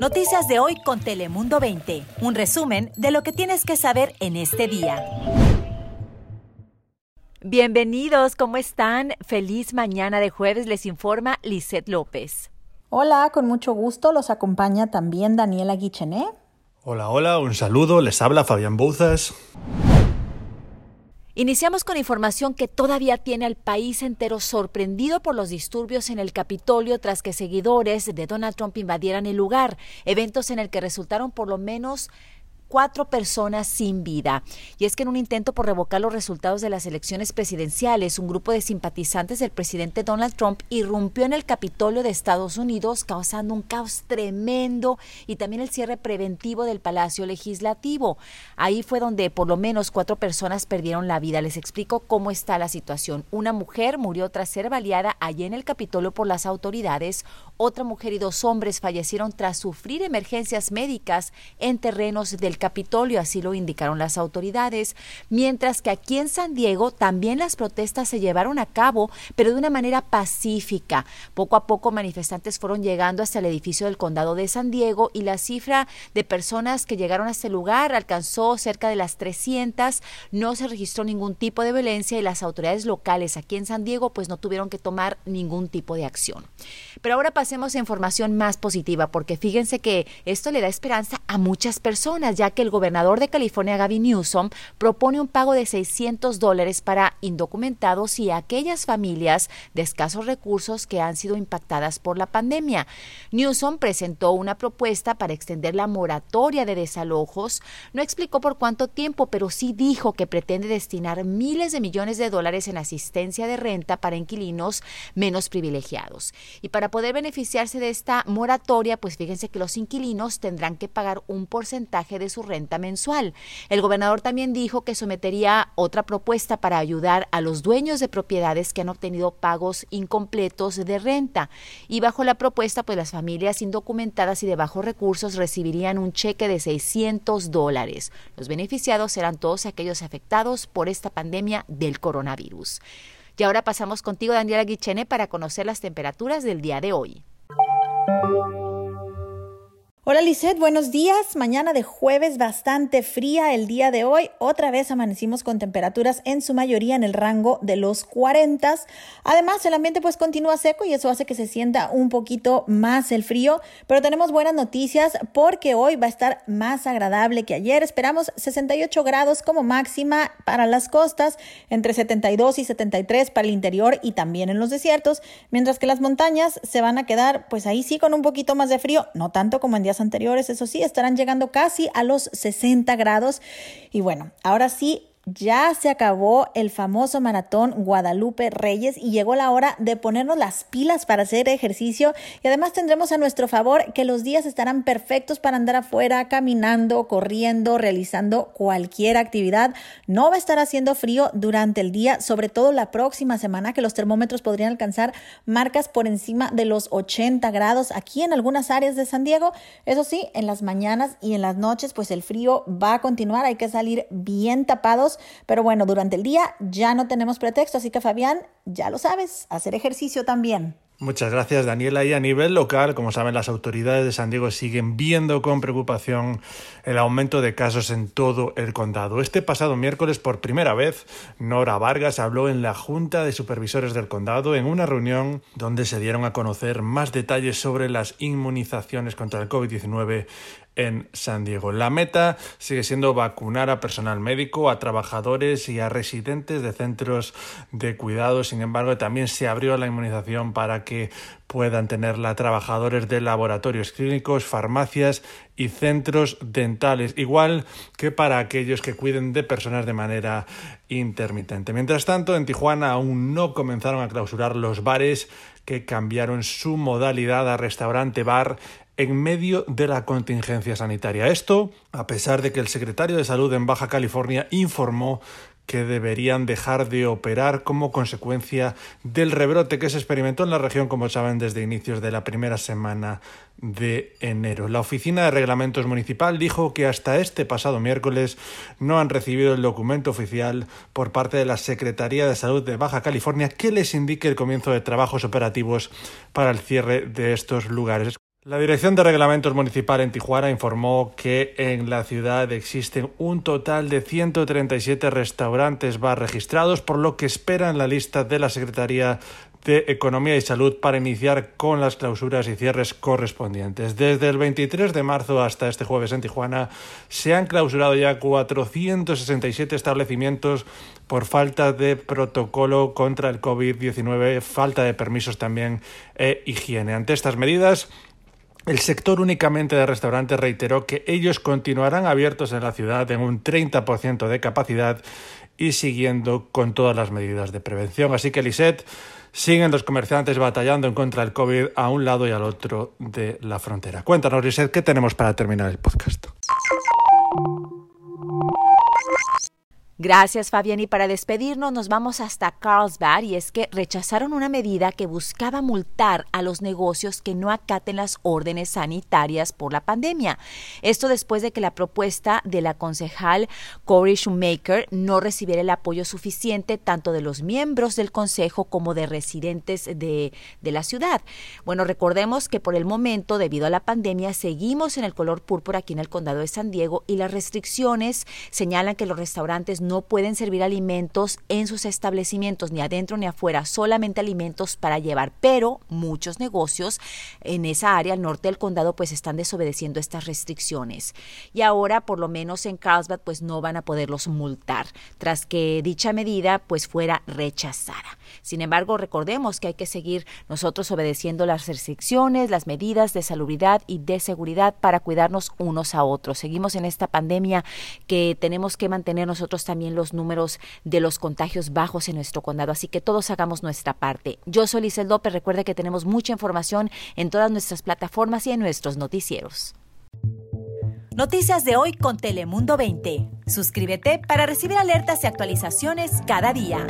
Noticias de hoy con Telemundo 20. Un resumen de lo que tienes que saber en este día. Bienvenidos, ¿cómo están? Feliz mañana de jueves, les informa Lisette López. Hola, con mucho gusto los acompaña también Daniela Guichené. Hola, hola, un saludo, les habla Fabián Bouzas. Iniciamos con información que todavía tiene al país entero sorprendido por los disturbios en el Capitolio tras que seguidores de Donald Trump invadieran el lugar, eventos en el que resultaron por lo menos cuatro personas sin vida. Y es que en un intento por revocar los resultados de las elecciones presidenciales, un grupo de simpatizantes del presidente Donald Trump irrumpió en el Capitolio de Estados Unidos, causando un caos tremendo y también el cierre preventivo del Palacio Legislativo. Ahí fue donde por lo menos cuatro personas perdieron la vida. Les explico cómo está la situación. Una mujer murió tras ser baleada allí en el Capitolio por las autoridades. Otra mujer y dos hombres fallecieron tras sufrir emergencias médicas en terrenos del Capitolio, así lo indicaron las autoridades, mientras que aquí en San Diego también las protestas se llevaron a cabo, pero de una manera pacífica. Poco a poco manifestantes fueron llegando hasta el edificio del condado de San Diego y la cifra de personas que llegaron a este lugar alcanzó cerca de las 300. No se registró ningún tipo de violencia y las autoridades locales aquí en San Diego pues no tuvieron que tomar ningún tipo de acción. Pero ahora pasemos a información más positiva porque fíjense que esto le da esperanza a muchas personas, ya que el gobernador de California, Gavin Newsom, propone un pago de 600 dólares para indocumentados y aquellas familias de escasos recursos que han sido impactadas por la pandemia. Newsom presentó una propuesta para extender la moratoria de desalojos. No explicó por cuánto tiempo, pero sí dijo que pretende destinar miles de millones de dólares en asistencia de renta para inquilinos menos privilegiados. Y para poder beneficiarse de esta moratoria, pues fíjense que los inquilinos tendrán que pagar un porcentaje de su renta mensual. El gobernador también dijo que sometería otra propuesta para ayudar a los dueños de propiedades que han obtenido pagos incompletos de renta. Y bajo la propuesta, pues las familias indocumentadas y de bajos recursos recibirían un cheque de 600 dólares. Los beneficiados serán todos aquellos afectados por esta pandemia del coronavirus. Y ahora pasamos contigo, Daniela Guichene, para conocer las temperaturas del día de hoy. Hola Lisette, buenos días. Mañana de jueves bastante fría el día de hoy. Otra vez amanecimos con temperaturas en su mayoría en el rango de los 40. Además, el ambiente pues continúa seco y eso hace que se sienta un poquito más el frío. Pero tenemos buenas noticias porque hoy va a estar más agradable que ayer. Esperamos 68 grados como máxima para las costas, entre 72 y 73 para el interior y también en los desiertos, mientras que las montañas se van a quedar pues ahí sí con un poquito más de frío, no tanto como en días anteriores, eso sí, estarán llegando casi a los 60 grados. Y bueno, ahora sí, ya se acabó el famoso maratón Guadalupe Reyes y llegó la hora de ponernos las pilas para hacer ejercicio y además tendremos a nuestro favor que los días estarán perfectos para andar afuera caminando, corriendo, realizando cualquier actividad. No va a estar haciendo frío durante el día, sobre todo la próxima semana que los termómetros podrían alcanzar marcas por encima de los 80 grados aquí en algunas áreas de San Diego. Eso sí, en las mañanas y en las noches pues el frío va a continuar, hay que salir bien tapados pero bueno, durante el día ya no tenemos pretexto, así que Fabián, ya lo sabes, hacer ejercicio también. Muchas gracias, Daniela. Y a nivel local, como saben, las autoridades de San Diego siguen viendo con preocupación el aumento de casos en todo el condado. Este pasado miércoles, por primera vez, Nora Vargas habló en la Junta de Supervisores del Condado en una reunión donde se dieron a conocer más detalles sobre las inmunizaciones contra el COVID-19 en San Diego. La meta sigue siendo vacunar a personal médico, a trabajadores y a residentes de centros de cuidado. Sin embargo, también se abrió la inmunización para que puedan tenerla trabajadores de laboratorios clínicos, farmacias y centros dentales, igual que para aquellos que cuiden de personas de manera intermitente. Mientras tanto, en Tijuana aún no comenzaron a clausurar los bares que cambiaron su modalidad a restaurante bar en medio de la contingencia sanitaria. Esto, a pesar de que el secretario de Salud en Baja California informó que deberían dejar de operar como consecuencia del rebrote que se experimentó en la región, como saben, desde inicios de la primera semana de enero. La Oficina de Reglamentos Municipal dijo que hasta este pasado miércoles no han recibido el documento oficial por parte de la Secretaría de Salud de Baja California que les indique el comienzo de trabajos operativos para el cierre de estos lugares. La Dirección de Reglamentos Municipal en Tijuana informó que en la ciudad existen un total de 137 restaurantes bar registrados, por lo que esperan la lista de la Secretaría de Economía y Salud para iniciar con las clausuras y cierres correspondientes. Desde el 23 de marzo hasta este jueves en Tijuana se han clausurado ya 467 establecimientos por falta de protocolo contra el COVID-19, falta de permisos también e higiene. Ante estas medidas, el sector únicamente de restaurantes reiteró que ellos continuarán abiertos en la ciudad en un 30% de capacidad y siguiendo con todas las medidas de prevención. Así que, Lisette, siguen los comerciantes batallando en contra del COVID a un lado y al otro de la frontera. Cuéntanos, Lisette, ¿qué tenemos para terminar el podcast? Gracias, Fabián. Y para despedirnos nos vamos hasta Carlsbad y es que rechazaron una medida que buscaba multar a los negocios que no acaten las órdenes sanitarias por la pandemia. Esto después de que la propuesta de la concejal Corey Shoemaker no recibiera el apoyo suficiente tanto de los miembros del consejo como de residentes de, de la ciudad. Bueno, recordemos que por el momento, debido a la pandemia, seguimos en el color púrpura aquí en el condado de San Diego y las restricciones señalan que los restaurantes no pueden servir alimentos en sus establecimientos, ni adentro ni afuera, solamente alimentos para llevar. Pero muchos negocios en esa área al norte del condado pues están desobedeciendo estas restricciones. Y ahora, por lo menos en Carlsbad, pues no van a poderlos multar, tras que dicha medida pues fuera rechazada. Sin embargo, recordemos que hay que seguir nosotros obedeciendo las restricciones, las medidas de salubridad y de seguridad para cuidarnos unos a otros. Seguimos en esta pandemia que tenemos que mantener nosotros también también los números de los contagios bajos en nuestro condado, así que todos hagamos nuestra parte. Yo soy Lizel López, recuerde que tenemos mucha información en todas nuestras plataformas y en nuestros noticieros. Noticias de hoy con Telemundo 20. Suscríbete para recibir alertas y actualizaciones cada día.